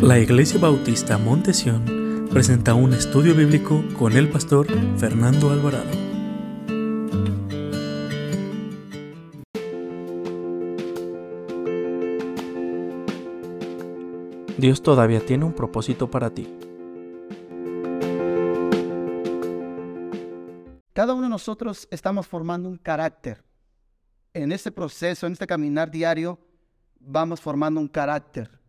La Iglesia Bautista Montesión presenta un estudio bíblico con el pastor Fernando Alvarado. Dios todavía tiene un propósito para ti. Cada uno de nosotros estamos formando un carácter. En este proceso, en este caminar diario, vamos formando un carácter.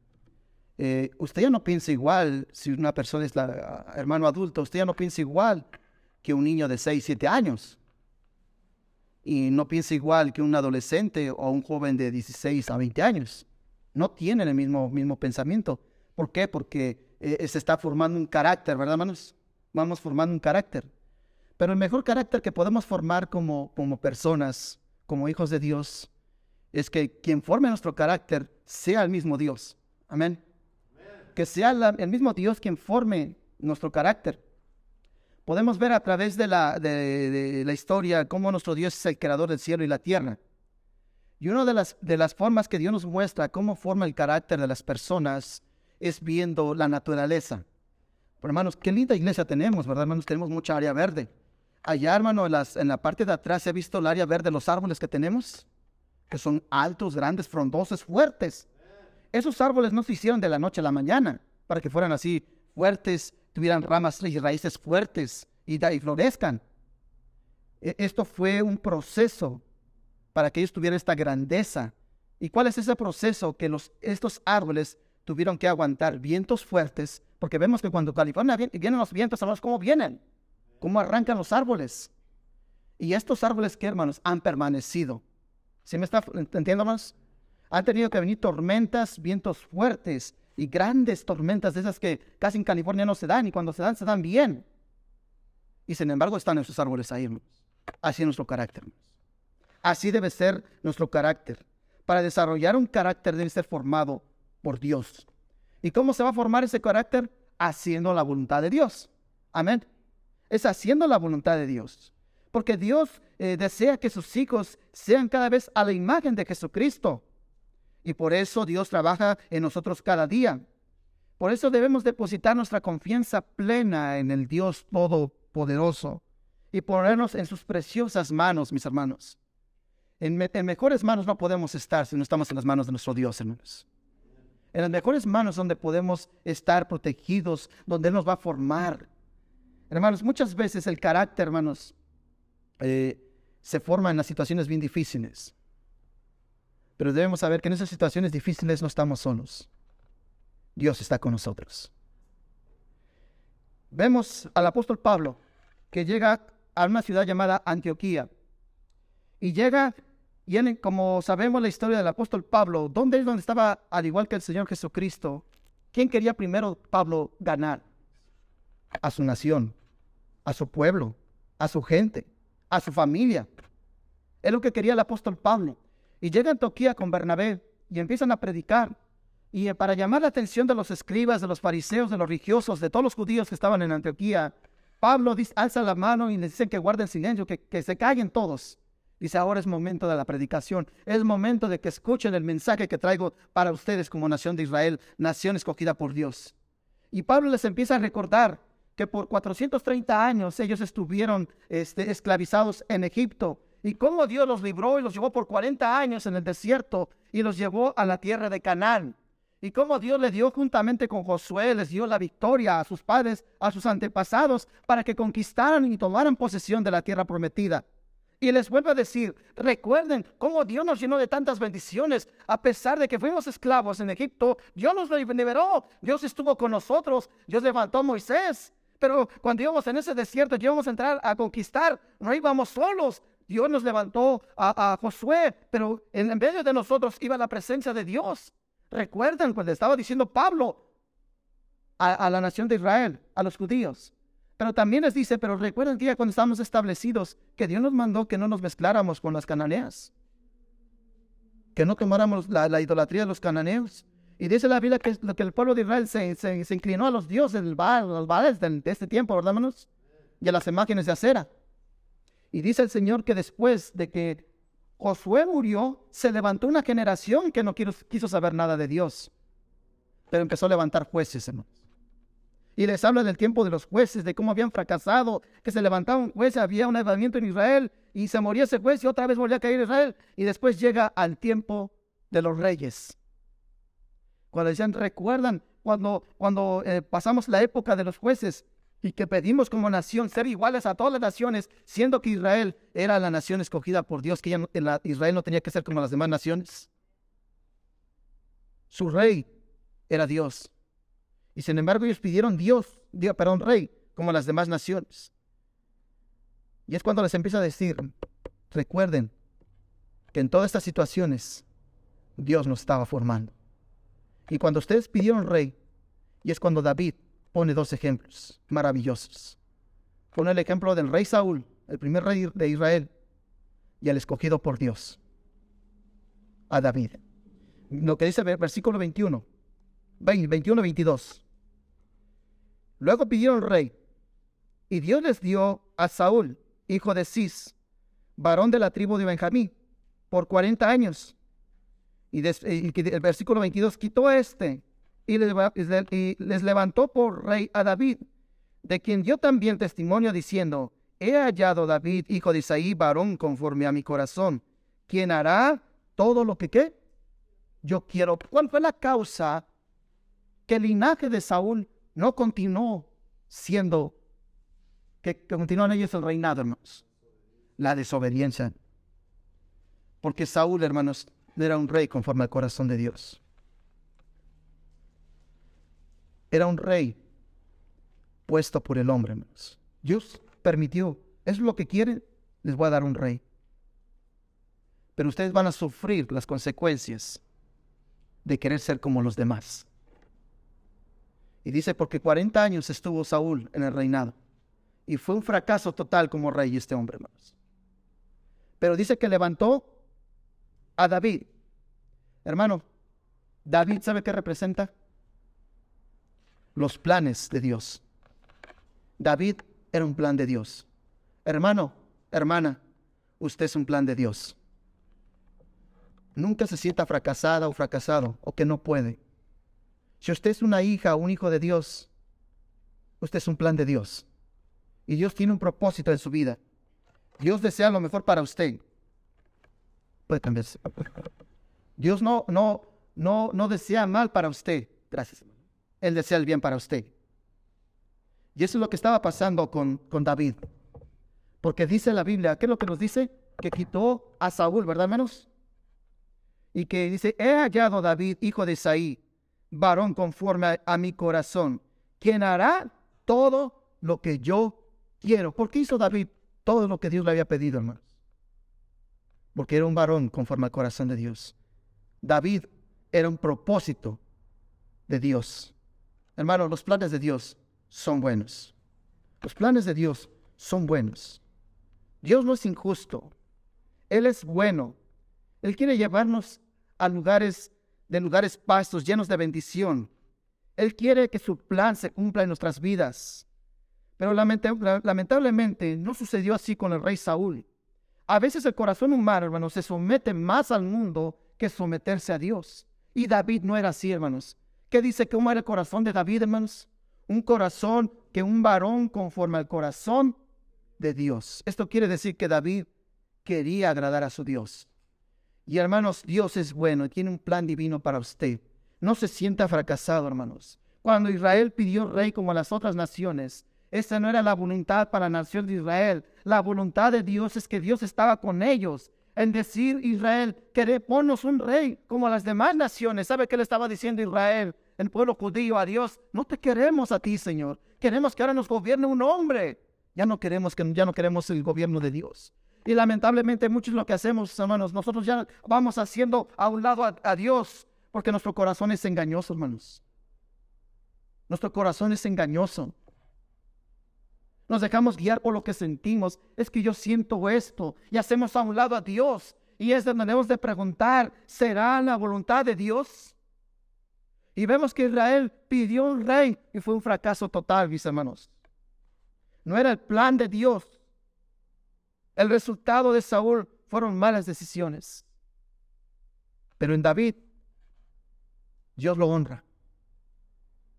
Eh, usted ya no piensa igual si una persona es la, hermano adulto, usted ya no piensa igual que un niño de 6, 7 años. Y no piensa igual que un adolescente o un joven de 16 a 20 años. No tienen el mismo, mismo pensamiento. ¿Por qué? Porque eh, se está formando un carácter, ¿verdad, hermanos? Vamos formando un carácter. Pero el mejor carácter que podemos formar como, como personas, como hijos de Dios, es que quien forme nuestro carácter sea el mismo Dios. Amén. Que sea el mismo Dios quien forme nuestro carácter. Podemos ver a través de la, de, la historia cómo nuestro Dios es el creador del cielo y la tierra. Y una de las, de las formas que Dios nos muestra cómo forma el carácter de las personas es viendo la naturaleza. Pero hermanos, qué linda iglesia tenemos, ¿verdad, hermanos? Tenemos mucha área verde. Allá, hermano, en, las, en la parte de atrás, ¿se ha visto el área verde, los árboles que tenemos? Que son altos, grandes, frondosos, fuertes. Esos árboles no se hicieron de la noche a la mañana para que fueran así fuertes, tuvieran ramas y raíces fuertes y, florezcan. E, esto fue un proceso para que ellos tuvieran esta grandeza. ¿Y cuál es ese proceso? Que los, estos árboles tuvieron que aguantar vientos fuertes, porque vemos que cuando California vienen los vientos, sabemos cómo vienen cómo arrancan los árboles. Y estos árboles hermanos, han permanecido. ¿Sí me está entendiendo, más? Han tenido que venir tormentas, vientos fuertes y grandes tormentas de esas que casi en California no se dan y cuando se dan, se dan bien. Y sin embargo están esos árboles ahí, hermanos. Así es nuestro carácter. Así debe ser nuestro carácter. Para desarrollar un carácter debe ser formado por Dios. ¿Y cómo se va a formar ese carácter? Haciendo la voluntad de Dios. Amén es haciendo la voluntad de Dios. Porque Dios eh, desea que sus hijos sean cada vez a la imagen de Jesucristo. Y por eso Dios trabaja en nosotros cada día. Por eso debemos depositar nuestra confianza plena en el Dios Todopoderoso y ponernos en sus preciosas manos, mis hermanos. En, mejores manos no podemos estar si no estamos en las manos de nuestro Dios, hermanos. En las mejores manos donde podemos estar protegidos, donde Él nos va a formar, Hermanos, muchas veces el carácter, hermanos, eh, se forma en las situaciones bien difíciles. Pero debemos saber que en esas situaciones difíciles no estamos solos. Dios está con nosotros. Vemos al apóstol Pablo que llega a una ciudad llamada Antioquía. Y llega, y como sabemos la historia del apóstol Pablo, ¿dónde es donde estaba, al igual que el Señor Jesucristo? ¿Quién quería primero Pablo ganar? a su nación, a su pueblo, a su gente, a su familia. Es lo que quería el apóstol Pablo. Y llega a Antioquía con Bernabé y empiezan a predicar. Y para llamar la atención de los escribas, de los fariseos, de los religiosos, de todos los judíos que estaban en Antioquía, Pablo dice, alza la mano y les dicen que guarden silencio, que, que se callen todos. Dice, ahora es momento de la predicación, es momento de que escuchen el mensaje que traigo para ustedes como nación de Israel, nación escogida por Dios. Y Pablo les empieza a recordar que por 430 años ellos estuvieron este, esclavizados en Egipto. Y cómo Dios los libró y los llevó por 40 años en el desierto y los llevó a la tierra de Canaán. Y cómo Dios le dio juntamente con Josué, les dio la victoria a sus padres, a sus antepasados, para que conquistaran y tomaran posesión de la tierra prometida. Y les vuelvo a decir, recuerden cómo Dios nos llenó de tantas bendiciones. A pesar de que fuimos esclavos en Egipto, Dios nos liberó. Dios estuvo con nosotros. Dios levantó a Moisés. Pero cuando íbamos en ese desierto, íbamos a entrar a conquistar, no íbamos solos. Dios nos levantó a, Josué, pero en, medio de nosotros iba la presencia de Dios. Recuerden cuando estaba diciendo Pablo a, la nación de Israel, a los judíos. Pero también les dice, pero recuerden que cuando estábamos establecidos, que Dios nos mandó que no nos mezcláramos con las cananeas, que no tomáramos la, la idolatría de los cananeos, y dice la Biblia que, el pueblo de Israel se, se, inclinó a los dioses del Baal, los Baales de, este tiempo, ¿verdad, hermanos? Y a las imágenes de acera. Y dice el Señor que después de que Josué murió, se levantó una generación que no quiso, saber nada de Dios. pero empezó a levantar jueces, hermanos. Y les habla del tiempo de los jueces, de cómo habían fracasado, que se levantaba un juez, había un avivamiento en Israel, y se moría ese juez y otra vez volvía a caer Israel. Y después llega al tiempo de los reyes. Cuando decían, recuerdan cuando, cuando eh, pasamos la época de los jueces y que pedimos como nación ser iguales a todas las naciones, siendo que Israel era la nación escogida por Dios, que Israel no tenía que ser como las demás naciones. Su rey era Dios. Y sin embargo ellos pidieron Dios, Dios, perdón, rey, como las demás naciones. Y es cuando les empieza a decir, recuerden que en todas estas situaciones Dios nos estaba formando. Y cuando ustedes pidieron rey, y es cuando David pone dos ejemplos maravillosos. Pone el ejemplo del rey Saúl, el primer rey de Israel, y el escogido por Dios, a David. Lo que dice el versículo 21, 21, 22. Luego pidieron rey, y Dios les dio a Saúl, hijo de Cis, varón de la tribu de Benjamín, por 40 años. Y, el versículo 22 quitó este y les, levantó por rey a David, de quien dio también testimonio diciendo, he hallado David, hijo de Isaí, varón conforme a mi corazón, quien hará todo lo que qué yo quiero. ¿Cuál fue la causa que el linaje de Saúl no continuó siendo que, continúan ellos el reinado, hermanos. La desobediencia. Porque Saúl, hermanos, era un rey conforme al corazón de Dios. Era un rey puesto por el hombre. Dios permitió. Es lo que quieren. Les voy a dar un rey. Pero ustedes van a sufrir las consecuencias de querer ser como los demás. Y dice, porque 40 años estuvo Saúl en el reinado. Y fue un fracaso total como rey este hombre, hermanos. Pero dice que levantó a David. Hermano, David, ¿sabe qué representa? Los planes de Dios. David era un plan de Dios. Hermano, hermana, usted es un plan de Dios. Nunca se sienta fracasada o fracasado o que no puede. Si usted es una hija o un hijo de Dios, usted es un plan de Dios. Y Dios tiene un propósito en su vida. Dios desea lo mejor para usted. Puede cambiarse. Dios no, no, no, no desea mal para usted. Gracias. Él desea el bien para usted. Y eso es lo que estaba pasando con, con David. Porque dice la Biblia, ¿qué es lo que nos dice? Que quitó a Saúl, ¿verdad, menos? Y que dice, he hallado David, hijo de Isaí, varón conforme a mi corazón, quien hará todo lo que yo quiero. ¿Por qué hizo David todo lo que Dios le había pedido, hermanos? Porque era un varón conforme al corazón de Dios. David era un propósito de Dios. Hermanos, los planes de Dios son buenos. Los planes de Dios son buenos. Dios no es injusto. Él es bueno. Él quiere llevarnos a lugares de lugares pastos llenos de bendición. Él quiere que su plan se cumpla en nuestras vidas. Pero lamentablemente no sucedió así con el rey Saúl. A veces el corazón humano, hermanos, se somete más al mundo que someterse a Dios. Y David no era así, hermanos. ¿Qué dice cómo era el corazón de David, hermanos? Un corazón que un varón conforme al corazón de Dios. Esto quiere decir que David quería agradar a su Dios. Y hermanos, Dios es bueno y tiene un plan divino para usted. No se sienta fracasado, hermanos. Cuando Israel pidió rey como las otras naciones, esa no era la voluntad para la nación de Israel. La voluntad de Dios es que Dios estaba con ellos. En decir Israel, que ponnos un rey como las demás naciones. ¿Sabe qué le estaba diciendo Israel, el pueblo judío, a Dios? No te queremos a ti, Señor. Queremos que ahora nos gobierne un hombre. Ya no queremos que ya no queremos el gobierno de Dios. Y lamentablemente muchos lo que hacemos, hermanos, nosotros ya vamos haciendo a un lado a, Dios porque nuestro corazón es engañoso, hermanos. Nuestro corazón es engañoso. Nos dejamos guiar por lo que sentimos. Es que yo siento esto y hacemos a un lado a Dios. Y es donde debemos de preguntar, ¿será la voluntad de Dios? Y vemos que Israel pidió un rey y fue un fracaso total, mis hermanos. No era el plan de Dios. El resultado de Saúl fueron malas decisiones. Pero en David, Dios lo honra.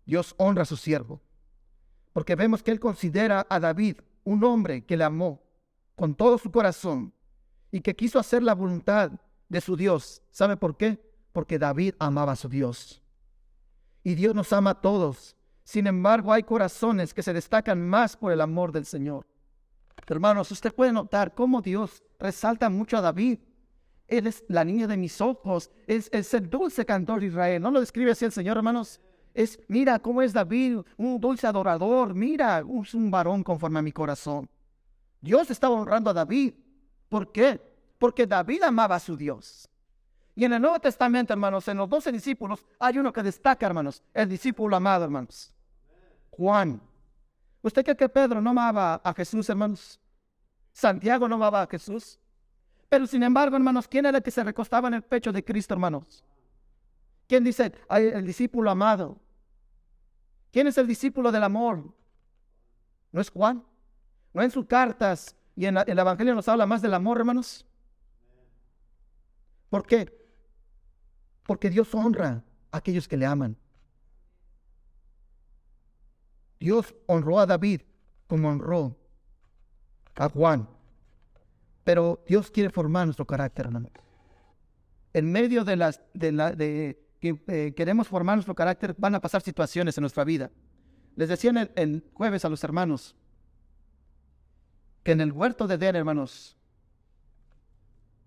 Dios honra a su siervo, porque vemos que Él considera a David un hombre que le amó con todo su corazón y que quiso hacer la voluntad de su Dios. ¿Sabe por qué? Porque David amaba a su Dios. Y Dios nos ama a todos. Sin embargo, hay corazones que se destacan más por el amor del Señor. Hermanos, usted puede notar cómo Dios resalta mucho a David. Él es la niña de mis ojos, es, es el dulce cantor de Israel. ¿No lo describe así el Señor, hermanos? Es, mira cómo es David, un dulce adorador, mira, es un varón conforme a mi corazón. Dios estaba honrando a David. ¿Por qué? Porque David amaba a su Dios. Y en el Nuevo Testamento, hermanos, en los doce discípulos, hay uno que destaca, hermanos, el discípulo amado, hermanos. Juan. ¿Usted cree que Pedro no amaba a Jesús, hermanos? Santiago no amaba a Jesús. Pero sin embargo, hermanos, ¿quién era el que se recostaba en el pecho de Cristo, hermanos? ¿Quién dice? el discípulo amado. ¿Quién es el discípulo del amor? ¿No es Juan? ¿No en sus cartas y en, el Evangelio nos habla más del amor, hermanos? ¿Por qué? Porque Dios honra a aquellos que le aman. Dios honró a David como honró a Juan. Pero Dios quiere formar nuestro carácter, hermanos. En medio de las de que eh, queremos formar nuestro carácter, van a pasar situaciones en nuestra vida. Les decía el, jueves a los hermanos que en el huerto de Edén, hermanos,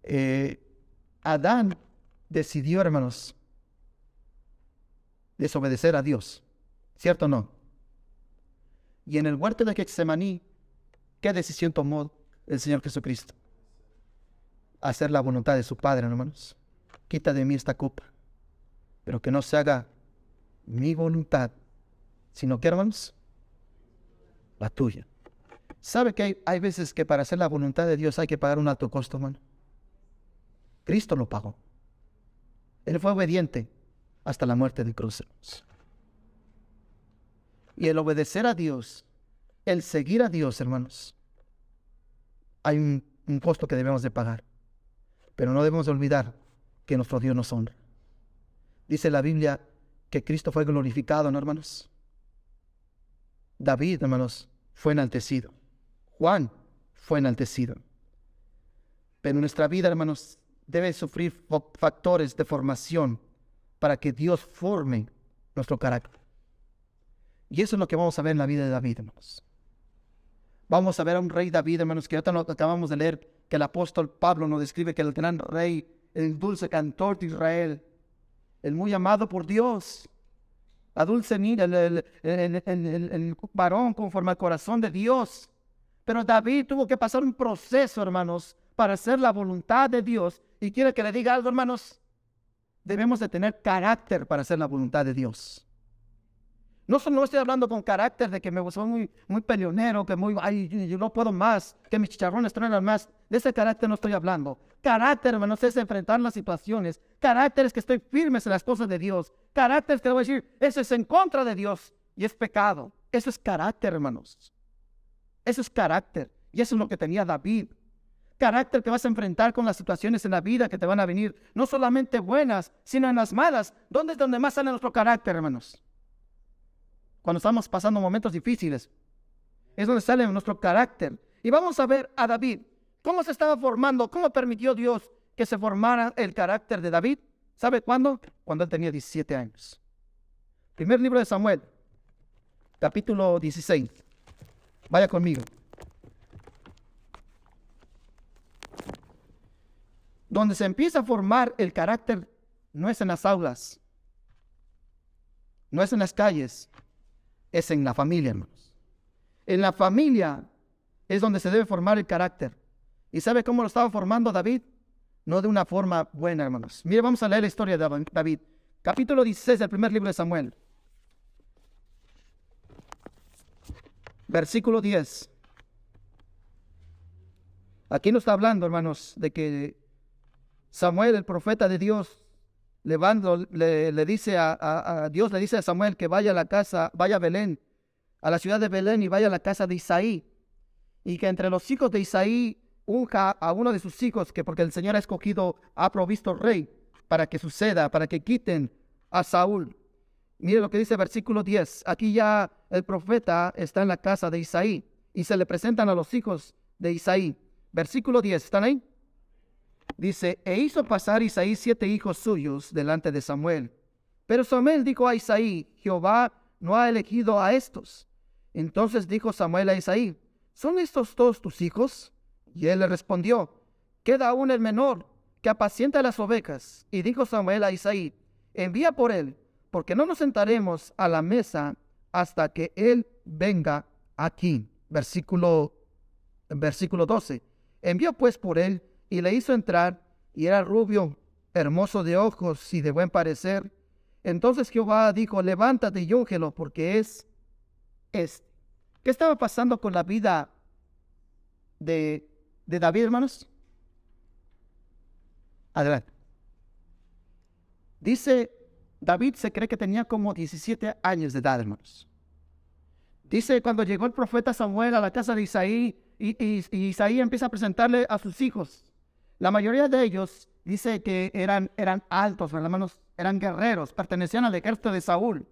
eh, Adán decidió, hermanos, desobedecer a Dios. ¿Cierto o no? Y en el huerto de Getsemaní, ¿qué decisión tomó el Señor Jesucristo? Hacer la voluntad de su Padre, hermanos. Quita de mí esta copa pero que no se haga mi voluntad, sino que, hermanos, la tuya. ¿Sabe que hay, hay, veces que para hacer la voluntad de Dios hay que pagar un alto costo, hermano? Cristo lo pagó. Él fue obediente hasta la muerte de cruz. Y el obedecer a Dios, el seguir a Dios, hermanos, hay un, un costo que debemos de pagar. Pero no debemos olvidar que nuestro Dios nos honra. Dice la Biblia que Cristo fue glorificado, ¿no, hermanos? David, hermanos, fue enaltecido. Juan fue enaltecido. Pero nuestra vida, hermanos, debe sufrir factores de formación para que Dios forme nuestro carácter. Y eso es lo que vamos a ver en la vida de David, hermanos. Vamos a ver a un rey David, hermanos, que ahorita acabamos de leer, que el apóstol Pablo nos describe que el gran rey, el dulce cantor de Israel, el muy amado por Dios, la dulce niña, el, el, varón conforme al corazón de Dios. Pero David tuvo que pasar un proceso, hermanos, para hacer la voluntad de Dios. Y quiere que le diga algo, hermanos, debemos de tener carácter para hacer la voluntad de Dios. No solo estoy hablando con carácter de que me soy muy, muy peleonero, que muy, ay, yo no puedo más, que mis chicharrones truenan más. De ese carácter no estoy hablando. Carácter, hermanos, es enfrentar las situaciones. Carácter es que estoy firme en las cosas de Dios. Carácter es que le voy a decir, eso es en contra de Dios y es pecado. Eso es carácter, hermanos. Eso es carácter. Y eso es lo que tenía David. Carácter que vas a enfrentar con las situaciones en la vida que te van a venir, no solamente buenas, sino en las malas. ¿Dónde es donde más sale nuestro carácter, hermanos? cuando estamos pasando momentos difíciles. Es donde sale nuestro carácter. Y vamos a ver a David, cómo se estaba formando, cómo permitió Dios que se formara el carácter de David. ¿Sabe cuándo? Cuando él tenía 17 años. Primer libro de Samuel, capítulo 16. Vaya conmigo. Donde se empieza a formar el carácter no es en las aulas, no es en las calles, es en la familia, hermanos. En la familia es donde se debe formar el carácter. ¿Y sabe cómo lo estaba formando David? No de una forma buena, hermanos. Mire, vamos a leer la historia de David. Capítulo 16 del primer libro de Samuel. Versículo 10. Aquí nos está hablando, hermanos, de que Samuel, el profeta de Dios, le, le, dice a, Dios, le dice a Samuel que vaya a la casa, vaya a Belén, a la ciudad de Belén y vaya a la casa de Isaí. Y que entre los hijos de Isaí unja a uno de sus hijos, que porque el Señor ha escogido, ha provisto rey para que suceda, para que quiten a Saúl. Mire lo que dice versículo 10. Aquí ya el profeta está en la casa de Isaí y se le presentan a los hijos de Isaí. Versículo 10, ¿están ahí? Dice, e hizo pasar Isaí siete hijos suyos delante de Samuel. Pero Samuel dijo a Isaí, Jehová no ha elegido a estos. Entonces dijo Samuel a Isaí, ¿son estos todos tus hijos? Y él le respondió, queda aún el menor, que apacienta las ovejas. Y dijo Samuel a Isaí, envía por él, porque no nos sentaremos a la mesa hasta que él venga aquí. Versículo, versículo 12. Envió pues por él y le hizo entrar, y era rubio, hermoso de ojos y de buen parecer. Entonces Jehová dijo, levántate y úngelo, porque es este. ¿Qué estaba pasando con la vida de, de David, hermanos? Adelante. Dice, David se cree que tenía como 17 años de edad, hermanos. Dice, cuando llegó el profeta Samuel a la casa de Isaí, y, Isaí empieza a presentarle a sus hijos. La mayoría de ellos dice que eran, eran altos, hermanos, eran guerreros, pertenecían al ejército de Saúl.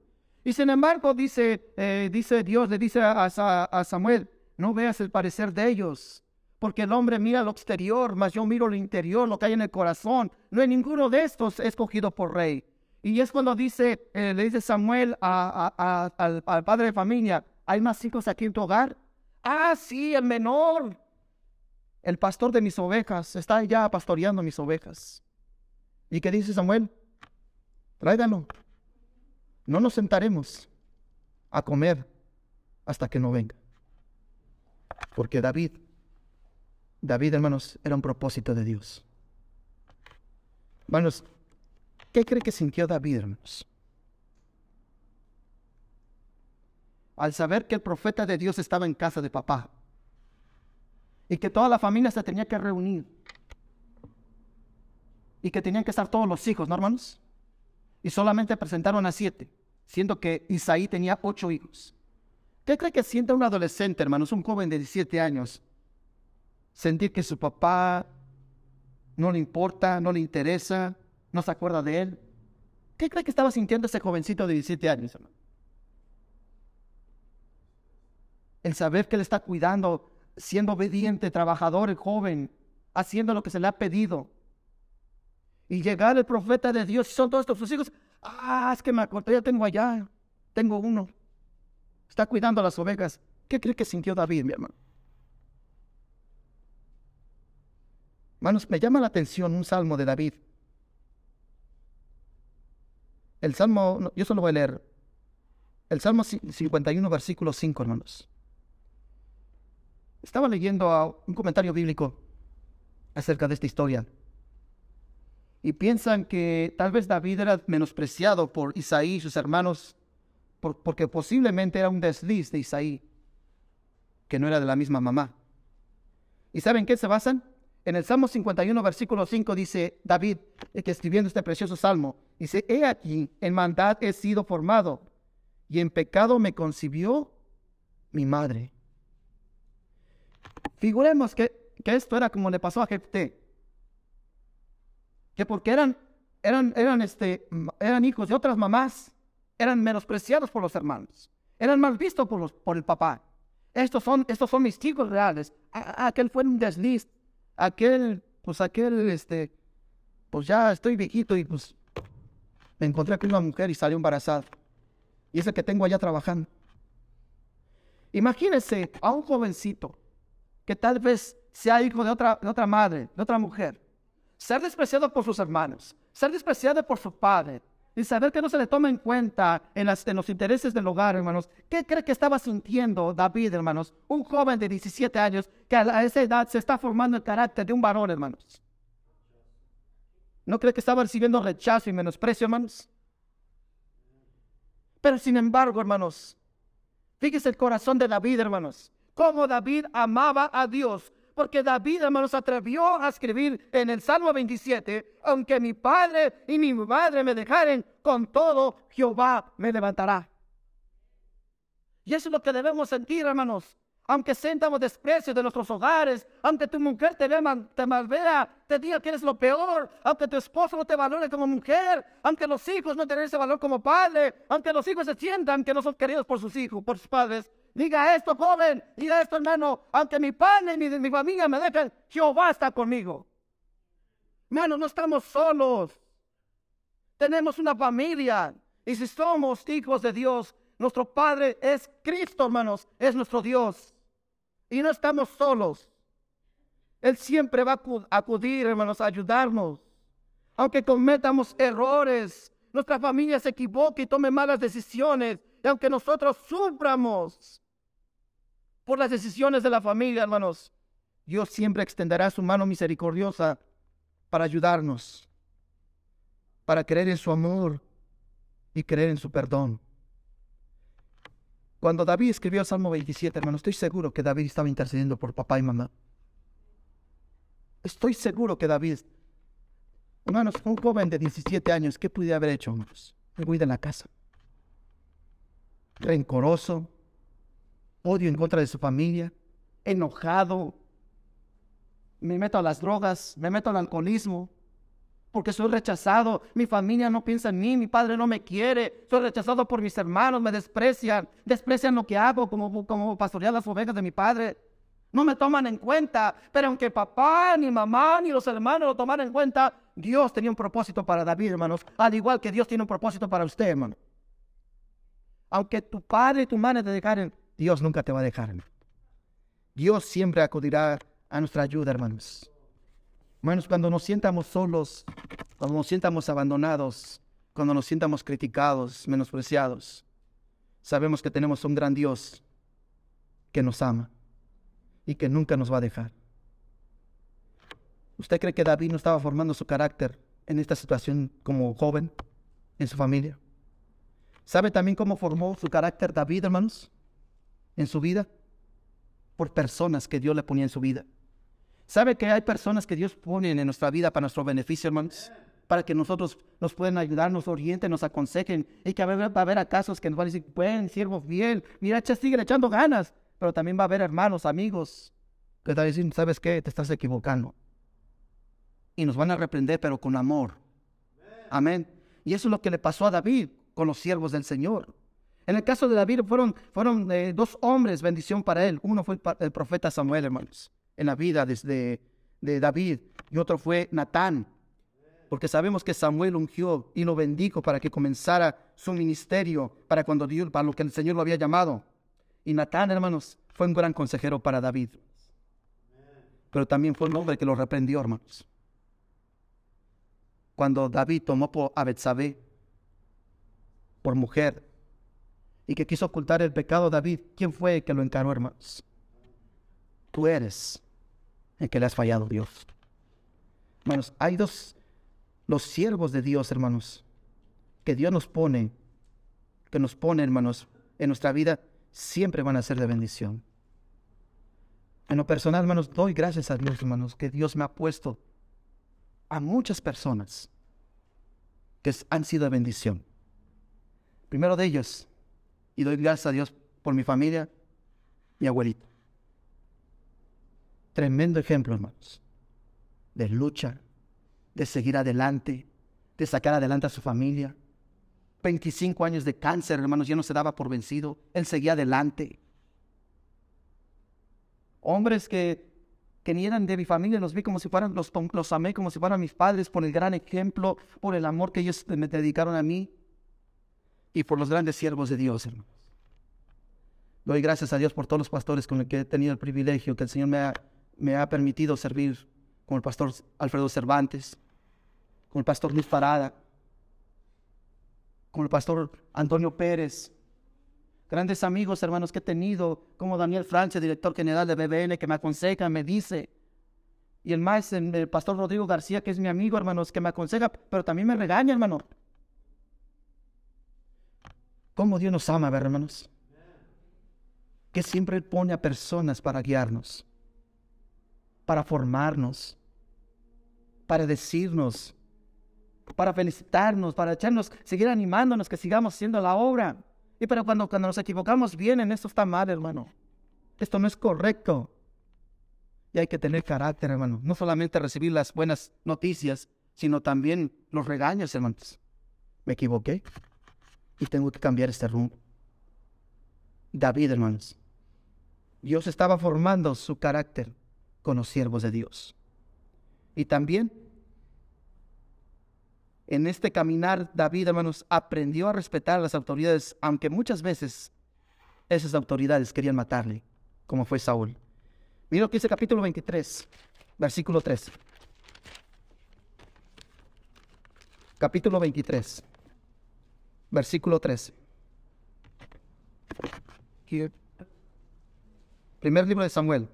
Y sin embargo, dice, eh, dice Dios, le dice a, Samuel, no veas el parecer de ellos, porque el hombre mira lo exterior, mas yo miro lo interior, lo que hay en el corazón. No hay ninguno de estos escogido por rey. Y es cuando dice, eh, le dice Samuel al, al, padre de familia, ¿hay más hijos aquí en tu hogar? Ah, sí, el menor. El pastor de mis ovejas está ya pastoreando mis ovejas. ¿Y qué dice Samuel? Tráigalo. No nos sentaremos a comer hasta que no venga. Porque David David, hermanos, era un propósito de Dios. Hermanos, ¿qué cree que sintió David, hermanos? Al saber que el profeta de Dios estaba en casa de papá y que toda la familia se tenía que reunir y que tenían que estar todos los hijos, ¿no, hermanos? Y solamente presentaron a siete, siendo que Isaí tenía ocho hijos. ¿Qué cree que siente un adolescente, hermanos, un joven de 17 años, sentir que su papá no le importa, no le interesa, no se acuerda de él. ¿Qué cree que estaba sintiendo ese jovencito de 17 años, hermano? El saber que él está cuidando, siendo obediente, trabajador, joven, haciendo lo que se le ha pedido. Y llegar el profeta de Dios, y son todos estos sus hijos. Ah, es que me acordé, ya tengo allá, tengo uno. Está cuidando las ovejas. ¿Qué cree que sintió David, mi hermano? Hermanos, me llama la atención un salmo de David. El salmo, yo solo voy a leer. El salmo 51, versículo 5, hermanos. Estaba leyendo un comentario bíblico acerca de esta historia. Y piensan que tal vez David era menospreciado por Isaí y sus hermanos, porque posiblemente era un desliz de Isaí, que no era de la misma mamá. ¿Y saben qué se basan? En el Salmo 51, versículo 5 dice David, que escribiendo este precioso salmo, dice, he aquí, en maldad he sido formado, y en pecado me concibió mi madre. Figuremos que, que esto era como le pasó a Jefté, que porque eran, eran, eran, este, eran hijos de otras mamás, eran menospreciados por los hermanos, eran mal vistos por, los, por el papá. Estos son, estos son mis hijos reales. aquel fue un desliz aquel, pues aquel, este, pues ya estoy viejito y pues me encontré con una mujer y salió embarazada. Y es el que tengo allá trabajando. Imagínense a un jovencito que tal vez sea hijo de otra, madre, de otra mujer, ser despreciado por sus hermanos, ser despreciado por su padre, y saber que no se le toma en cuenta en, los intereses del hogar, hermanos. ¿Qué cree que estaba sintiendo David, hermanos? Un joven de 17 años que a esa edad se está formando el carácter de un varón, hermanos. ¿No cree que estaba recibiendo rechazo y menosprecio, hermanos? Pero sin embargo, hermanos, fíjese el corazón de David, hermanos. Cómo David amaba a Dios porque David, hermanos, atrevió a escribir en el Salmo 27, aunque mi padre y mi madre me dejaren, con todo Jehová me levantará. Y eso es lo que debemos sentir, hermanos. aunque sentamos desprecio de nuestros hogares, aunque tu mujer te, vea, te malvea, te diga que eres lo peor, aunque tu esposo no te valore como mujer, aunque los hijos no tengan ese valor como padre, aunque los hijos se sientan que no son queridos por sus hijos, por sus padres. Diga esto, joven, diga esto, hermano, aunque mi padre y mi, mi familia me dejen, Jehová está conmigo. Hermano, no estamos solos. Tenemos una familia. Y si somos hijos de Dios, nuestro Padre es Cristo, hermanos, es nuestro Dios. Y no estamos solos. Él siempre va a acudir, hermanos, a ayudarnos. Aunque cometamos errores, nuestra familia se equivoque y tome malas decisiones, y aunque nosotros suframos por las decisiones de la familia, hermanos, Dios siempre extenderá su mano misericordiosa para ayudarnos, para creer en su amor y creer en su perdón. Cuando David escribió el Salmo 27, hermano, estoy seguro que David estaba intercediendo por papá y mamá. Estoy seguro que David, hermanos, un joven de 17 años, ¿qué pudiera haber hecho, hermanos? Me voy de la casa. Rencoroso, odio en contra de su familia, enojado, me meto a las drogas, me meto al alcoholismo, porque soy rechazado, mi familia no piensa en mí, mi padre no me quiere, soy rechazado por mis hermanos, me desprecian, desprecian lo que hago como, como pastorear las ovejas de mi padre. No me toman en cuenta, pero aunque papá, ni mamá, ni los hermanos lo tomaran en cuenta, Dios tenía un propósito para David, hermanos, al igual que Dios tiene un propósito para usted, hermano. Aunque tu padre y tu madre te dejaren, Dios nunca te va a dejar. Dios siempre acudirá a nuestra ayuda, hermanos. Hermanos, cuando nos sientamos solos, cuando nos sientamos abandonados, cuando nos sientamos criticados, menospreciados, sabemos que tenemos un gran Dios que nos ama y que nunca nos va a dejar. ¿Usted cree que David no estaba formando su carácter en esta situación como joven en su familia? ¿Sabe también cómo formó su carácter David, hermanos, en su vida? Por personas que Dios le ponía en su vida. ¿Sabe que hay personas que Dios pone en nuestra vida para nuestro beneficio, hermanos? Para que nosotros nos puedan ayudar, nos orienten, nos aconsejen. Y que va a haber, casos que nos van a decir, buen, siervo bien, mira, sigue echando ganas. Pero también va a haber hermanos, amigos, que te van a decir, ¿sabes qué? Te estás equivocando. Y nos van a reprender, pero con amor. Amén. Y eso es lo que le pasó a David con los siervos del Señor. En el caso de David fueron, fueron eh, dos hombres, bendición para él. Uno fue el profeta Samuel, hermanos en la vida desde de David y otro fue Natán. Porque sabemos que Samuel ungió y lo bendijo para que comenzara su ministerio para cuando Dios, para lo que el Señor lo había llamado. Y Natán, hermanos, fue un gran consejero para David. Pero también fue un hombre que lo reprendió, hermanos. Cuando David tomó a Betsabé por mujer y que quiso ocultar el pecado, David, ¿quién fue el que lo encaró, hermanos? Tú eres en que le has fallado, Dios. Hermanos, hay dos, los siervos de Dios, hermanos, que Dios nos pone, que nos pone, hermanos, en nuestra vida, siempre van a ser de bendición. En lo personal, hermanos, doy gracias a Dios, hermanos, que Dios me ha puesto a muchas personas que han sido de bendición. Primero de ellos, y doy gracias a Dios por mi familia, mi abuelito. Tremendo ejemplo, hermanos, de lucha, de seguir adelante, de sacar adelante a su familia. 25 años de cáncer, hermanos, ya no se daba por vencido. Él seguía adelante. Hombres que, que ni eran de mi familia, los vi como si fueran, los, los amé como si fueran mis padres, por el gran ejemplo, por el amor que ellos me dedicaron a mí y por los grandes siervos de Dios, hermanos. Doy gracias a Dios por todos los pastores con los que he tenido el privilegio que el Señor me ha me ha permitido servir con el pastor Alfredo Cervantes, con el pastor Luis Parada, con el pastor Antonio Pérez, grandes amigos, hermanos que he tenido, como Daniel Francia, director general de BBN, que me aconseja, me dice, y el maestro, el pastor Rodrigo García, que es mi amigo, hermanos, que me aconseja, pero también me regaña, hermano. ¿Cómo Dios nos ama, hermanos? Que siempre pone a personas para guiarnos para formarnos, para decirnos, para felicitarnos, para echarnos, seguir animándonos que sigamos haciendo la obra. Y pero cuando, cuando nos equivocamos bien en esto está mal, hermano. esto no es correcto. Y hay que tener carácter, hermano. No solamente recibir las buenas noticias, sino también los regaños, hermanos. Me equivoqué y tengo que cambiar este rumbo. David, hermanos. Dios estaba formando su carácter con los siervos de Dios. Y también en este caminar, David, hermanos, aprendió a respetar a las autoridades, aunque muchas veces esas autoridades querían matarle, como fue Saúl. Mira lo que dice capítulo 23, versículo 3. Capítulo 23, versículo 13. Primer libro de Samuel.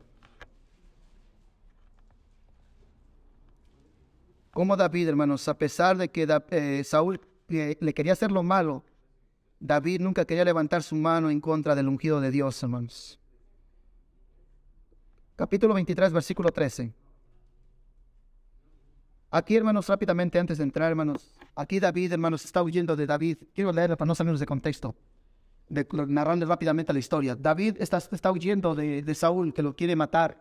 Como David, hermanos, a pesar de que eh, Saúl le quería hacer lo malo, David nunca quería levantar su mano en contra del ungido de Dios, hermanos. Capítulo 23, versículo 13. Aquí, hermanos, rápidamente antes de entrar, hermanos, aquí David, hermanos, está huyendo de David. Quiero leer para no salirnos de contexto, narrando rápidamente la historia. David está, está huyendo de, de Saúl, que lo quiere matar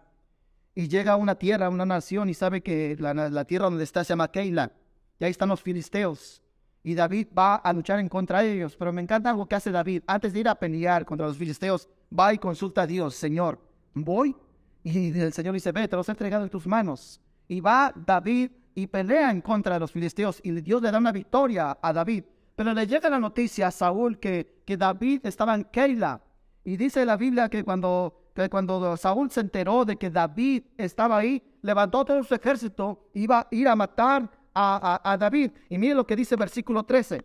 y llega a una tierra, a una nación, y sabe que la, tierra donde está se llama Keila, y ahí están los filisteos. Y David va a luchar en contra de ellos. Pero me encanta algo que hace David. Antes de ir a pelear contra los filisteos, va y consulta a Dios, Señor, voy. Y el Señor dice, ve, te los he entregado en tus manos. Y va David y pelea en contra de los filisteos. Y Dios le da una victoria a David. Pero le llega la noticia a Saúl que, que David estaba en Keila. Y dice la Biblia que cuando que cuando Saúl se enteró de que David estaba ahí, levantó todo su ejército, iba a ir a matar a, David. Y mire lo que dice versículo 13.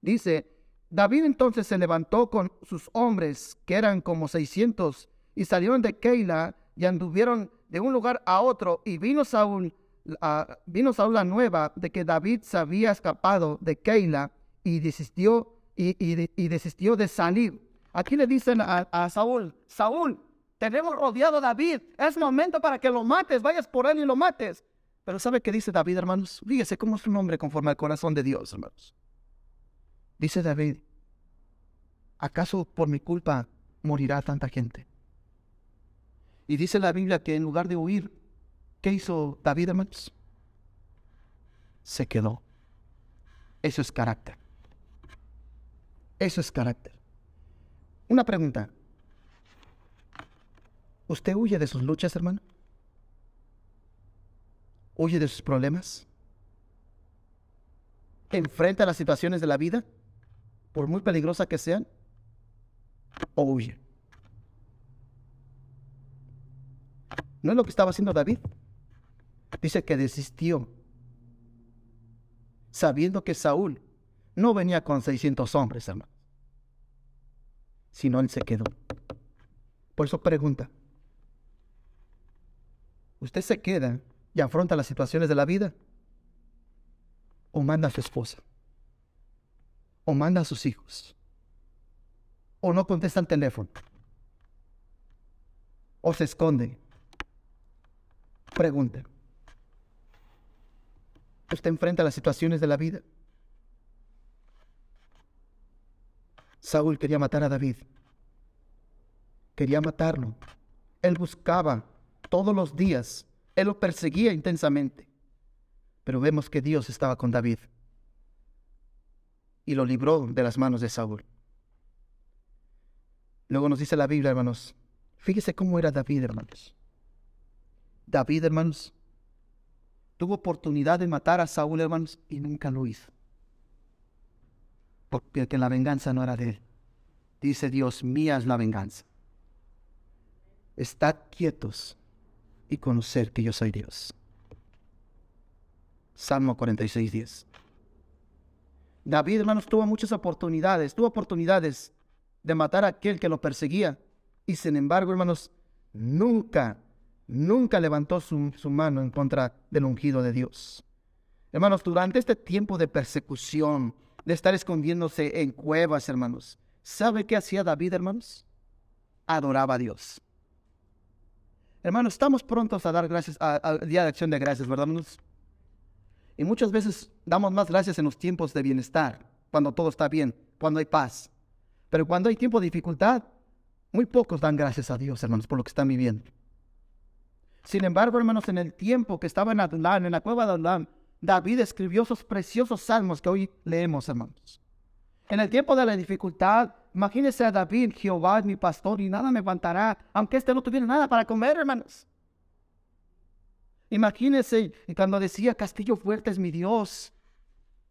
Dice, David entonces se levantó con sus hombres, que eran como 600, y salieron de Keila y anduvieron de un lugar a otro. Y vino Saúl, a, vino Saúl la nueva de que David se había escapado de Keila y desistió, y, desistió de salir. Aquí le dicen a, Saúl, Saúl, tenemos rodeado a David, es momento para que lo mates, vayas por él y lo mates. Pero ¿sabe qué dice David, hermanos? Fíjese cómo es un hombre conforme al corazón de Dios, hermanos. Dice David, ¿acaso por mi culpa morirá tanta gente? Y dice la Biblia que en lugar de huir, ¿qué hizo David, hermanos? Se quedó. Eso es carácter. Eso es carácter. Una pregunta. ¿Usted huye de sus luchas, hermano? ¿Huye de sus problemas? ¿Enfrenta las situaciones de la vida, por muy peligrosas que sean? ¿O huye? ¿No es lo que estaba haciendo David? Dice que desistió, sabiendo que Saúl no venía con 600 hombres, hermano sino él se quedó. Por eso pregunta, ¿usted se queda y afronta las situaciones de la vida? ¿O manda a su esposa? ¿O manda a sus hijos? ¿O no contesta el teléfono? ¿O se esconde? Pregunta. ¿Usted enfrenta las situaciones de la vida? Saúl quería matar a David. Quería matarlo. Él buscaba todos los días. Él lo perseguía intensamente. Pero vemos que Dios estaba con David. Y lo libró de las manos de Saúl. Luego nos dice la Biblia, hermanos. Fíjese cómo era David, hermanos. David, hermanos, tuvo oportunidad de matar a Saúl, hermanos, y nunca lo hizo porque la venganza no era de él. Dice Dios, mía es la venganza. Estad quietos y conocer que yo soy Dios. Salmo 46, 10. David, hermanos, tuvo muchas oportunidades, tuvo oportunidades de matar a aquel que lo perseguía. Y sin embargo, hermanos, nunca, nunca levantó su, mano en contra del ungido de Dios. Hermanos, durante este tiempo de persecución, de estar escondiéndose en cuevas, hermanos. ¿Sabe qué hacía David, hermanos? Adoraba a Dios. Hermanos, estamos prontos a dar gracias al Día de Acción de Gracias, ¿verdad, hermanos? Y muchas veces damos más gracias en los tiempos de bienestar, cuando todo está bien, cuando hay paz. Pero cuando hay tiempo de dificultad, Muy pocos dan gracias a Dios, hermanos, por lo que están viviendo. Sin embargo, hermanos, en el tiempo que estaba en Adulán, en la cueva de Adulán, David escribió esos preciosos salmos que hoy leemos, hermanos. En el tiempo de la dificultad, imagínese a David, Jehová es mi pastor y nada me aguantará, aunque éste no tuviera nada para comer, hermanos. Imagínese cuando decía, Castillo fuerte es mi Dios.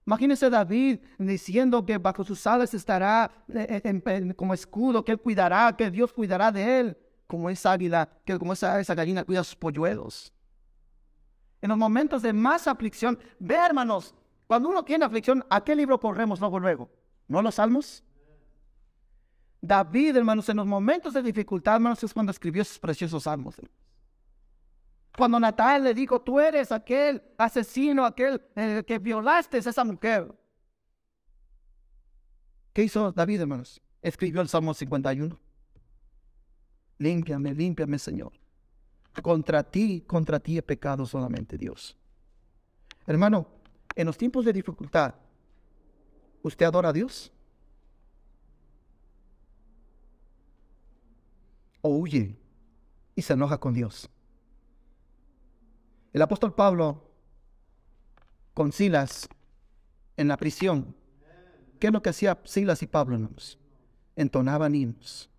Imagínese a David diciendo que bajo sus alas estará eh, eh, como escudo, que él cuidará, que Dios cuidará de él, como esa águila, que como esa, gallina cuida sus polluelos. En los momentos de más aflicción, ve hermanos, cuando uno tiene aflicción, ¿a qué libro corremos luego luego? ¿No los salmos? David, hermanos, en los momentos de dificultad, hermanos, es cuando escribió esos preciosos salmos. Cuando Natal le dijo, tú eres aquel asesino, aquel eh, que violaste a esa mujer. ¿Qué hizo David, hermanos? Escribió el Salmo 51. Límpiame, límpiame, Señor. Contra ti, contra ti he pecado solamente, Dios. Hermano, en los tiempos de dificultad, ¿usted adora a Dios? ¿O huye y se enoja con Dios? El apóstol Pablo con Silas en la prisión, ¿qué es lo que hacía Silas y Pablo? Entonaban himnos,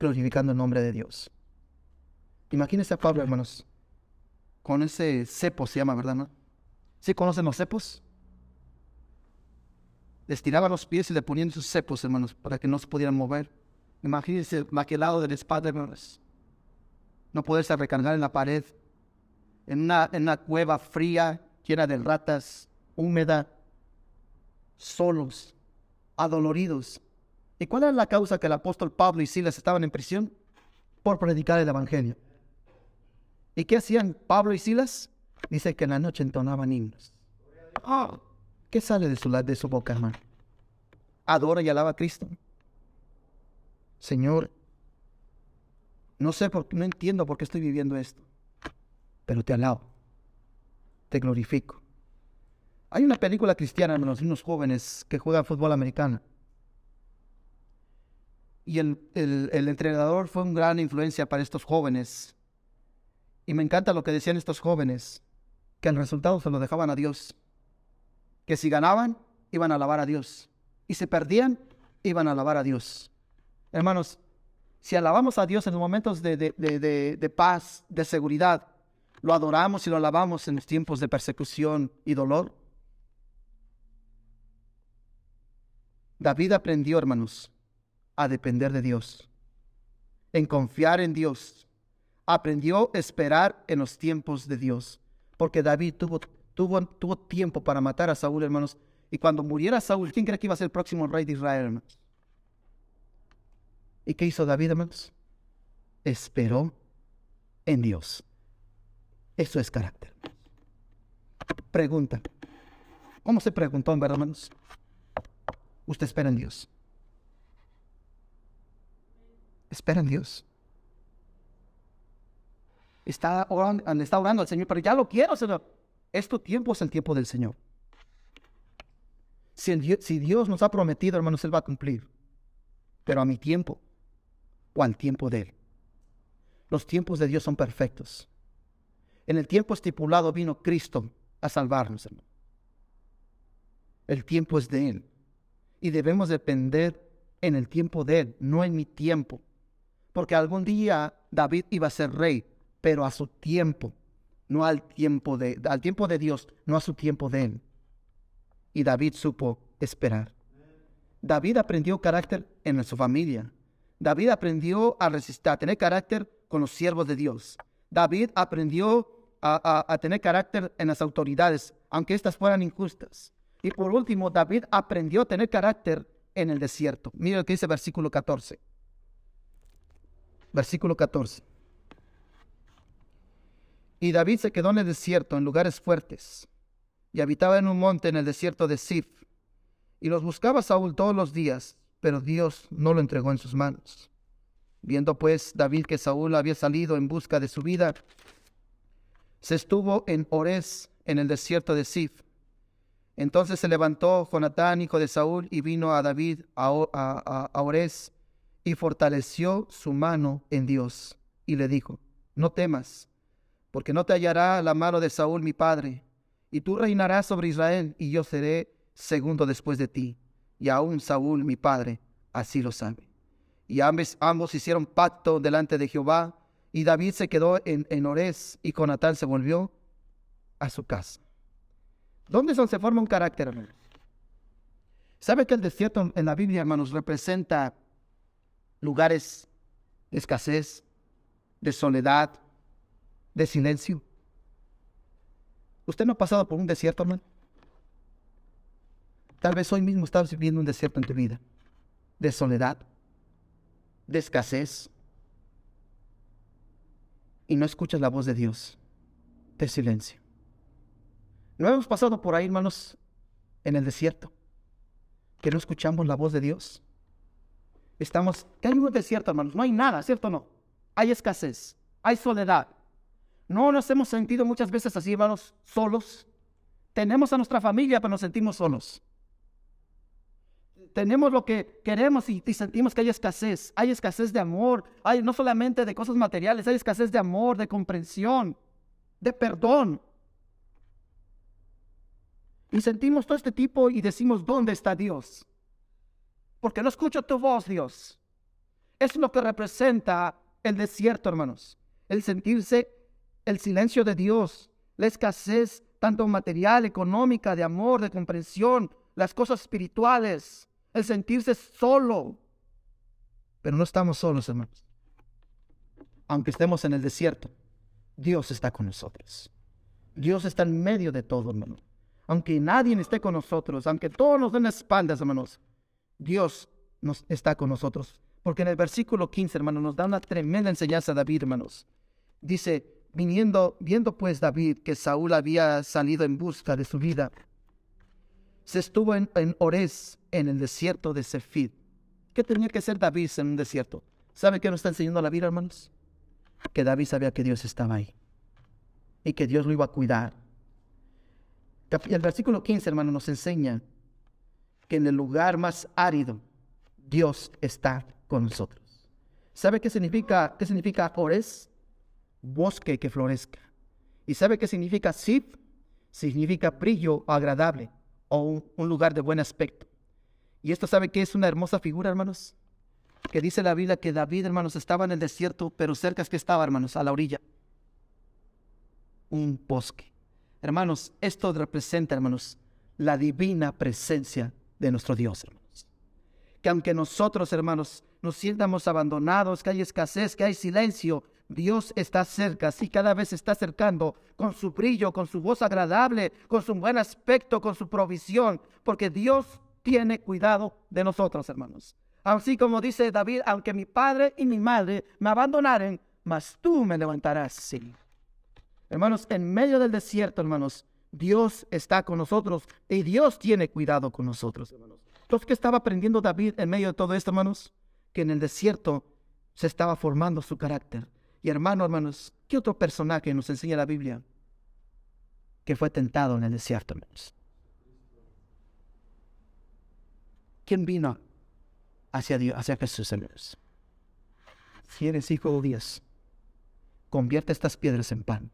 glorificando el nombre de Dios. Imagínense a Pablo, hermanos, con ese cepo se llama, ¿verdad? No? ¿Sí conocen los cepos? Les tiraban los pies y le ponían sus cepos, hermanos, para que no se pudieran mover. Imagínense maquilado de la espada, hermanos. No poderse recargar en la pared en una, cueva fría, llena de ratas, húmeda, solos, adoloridos. ¿Y cuál era la causa que el apóstol Pablo y Silas estaban en prisión? Por predicar el Evangelio. ¿Y qué hacían Pablo y Silas? Dice que en la noche entonaban himnos. Ah, ¿Qué sale de su, de su boca, hermano? Adora y alaba a Cristo. Señor, no sé por no entiendo por qué estoy viviendo esto pero te alabo, te glorifico. Hay una película cristiana, hermanos, unos jóvenes que juegan fútbol americano. Y el, el, entrenador fue una gran influencia para estos jóvenes. Y me encanta lo que decían estos jóvenes, que el resultado se lo dejaban a Dios. Que si ganaban, iban a alabar a Dios. Y si perdían, iban a alabar a Dios. Hermanos, si alabamos a Dios en los momentos de, de, de, de paz, de seguridad, lo adoramos y lo alabamos en los tiempos de persecución y dolor. David aprendió, hermanos, a depender de Dios, en confiar en Dios. Aprendió a esperar en los tiempos de Dios, porque David tuvo, tuvo, tuvo tiempo para matar a Saúl, hermanos. Y cuando muriera Saúl, ¿quién cree que iba a ser el próximo rey de Israel, hermanos? ¿Y qué hizo David, hermanos? Esperó en Dios. Eso es carácter. Pregunta. ¿Cómo se preguntó en verdad, hermanos? Usted espera en Dios. Espera en Dios. Está orando, está orando al Señor, pero ya lo quiero, Señor. Es tu tiempo, es el tiempo del Señor. Si, si Dios nos ha prometido, hermanos, Él va a cumplir. Pero a mi tiempo o al tiempo de Él. Los tiempos de Dios son perfectos. En el tiempo estipulado vino Cristo a salvarnos, hermano. El tiempo es de Él. Y debemos depender en el tiempo de Él, no en mi tiempo. Porque algún día David iba a ser rey, pero a su tiempo, no al tiempo de, al tiempo de Dios, no a su tiempo de Él. Y David supo esperar. David aprendió carácter en su familia. David aprendió a resistir, a tener carácter con los siervos de Dios. David aprendió a, tener carácter en las autoridades, aunque éstas fueran injustas. Y por último, David aprendió a tener carácter en el desierto. Mira lo que dice versículo 14. Versículo 14. Y David se quedó en el desierto, en lugares fuertes, y habitaba en un monte en el desierto de Sif. Y los buscaba Saúl todos los días, pero Dios no lo entregó en sus manos. Viendo pues David que Saúl había salido en busca de su vida, se estuvo en Ores, en el desierto de Sif. Entonces se levantó Jonatán, hijo de Saúl, y vino a David a, a, Ores, y fortaleció su mano en Dios y le dijo, no temas, porque no te hallará la mano de Saúl mi padre, y tú reinarás sobre Israel, y yo seré segundo después de ti, y aún Saúl mi padre así lo sabe. Y ambos, ambos hicieron pacto delante de Jehová, y David se quedó en, en y Jonatán se volvió a su casa. ¿Dónde se forma un carácter, hermanos? ¿Sabe que el desierto en la Biblia, hermanos, representa lugares de escasez, de soledad, de silencio? ¿Usted no ha pasado por un desierto, hermano? Tal vez hoy mismo estás viviendo un desierto en tu vida, de soledad, de escasez, y no escuchas la voz de Dios, de silencio. ¿No hemos pasado por ahí, hermanos, en el desierto? Que no escuchamos la voz de Dios. Estamos, ¿qué hay un desierto, hermanos? No hay nada, ¿cierto o no? Hay escasez, hay soledad. No nos hemos sentido muchas veces así, hermanos, solos. Tenemos a nuestra familia, pero nos sentimos solos. Tenemos lo que queremos y, y, sentimos que hay escasez. Hay escasez de amor. Hay no solamente de cosas materiales, hay escasez de amor, de comprensión, de perdón. Y sentimos todo este tipo y decimos, ¿dónde está Dios? Porque no escucho tu voz, Dios. Es lo que representa el desierto, hermanos. El sentirse el silencio de Dios, la escasez tanto material, económica, de amor, de comprensión, las cosas espirituales, el sentirse solo. Pero no estamos solos, hermanos. Aunque estemos en el desierto, Dios está con nosotros. Dios está en medio de todo, hermano aunque nadie esté con nosotros, aunque todos nos den espaldas, hermanos, Dios nos está con nosotros. Porque en el versículo 15, hermanos, nos da una tremenda enseñanza David, hermanos. Dice, viniendo, viendo pues David que Saúl había salido en busca de su vida, se estuvo en, en Ores, en el desierto de Sefid. ¿Qué tenía que hacer David en un desierto? ¿Sabe qué nos está enseñando la vida, hermanos? Que David sabía que Dios estaba ahí y que Dios lo iba a cuidar el versículo 15, hermano, nos enseña que en el lugar más árido Dios está con nosotros. ¿Sabe qué significa, qué significa? Bosque que florezca. ¿Y sabe qué significa Sif? Significa brillo agradable o un, un lugar de buen aspecto. Y esto sabe que es una hermosa figura, hermanos. Que dice la Biblia que David, hermanos, estaba en el desierto, pero cerca es que estaba, hermanos, a la orilla. Un bosque. Hermanos, esto representa, hermanos, la divina presencia de nuestro Dios, hermanos. Que aunque nosotros, hermanos, nos sientamos abandonados, que hay escasez, que hay silencio, Dios está cerca, sí, cada vez se está acercando con su brillo, con su voz agradable, con su buen aspecto, con su provisión, porque Dios tiene cuidado de nosotros, hermanos. Así como dice David, aunque mi padre y mi madre me abandonaren, mas tú me levantarás, sí. Hermanos, en medio del desierto, hermanos, Dios está con nosotros y Dios tiene cuidado con nosotros, hermanos. Entonces, ¿qué estaba aprendiendo David en medio de todo esto, hermanos? Que en el desierto se estaba formando su carácter. Y hermano, hermanos, ¿qué otro personaje nos enseña la Biblia? Que fue tentado en el desierto, hermanos. ¿Quién vino hacia Dios, hacia Jesús, hermanos? Si eres hijo de Dios, convierte estas piedras en pan.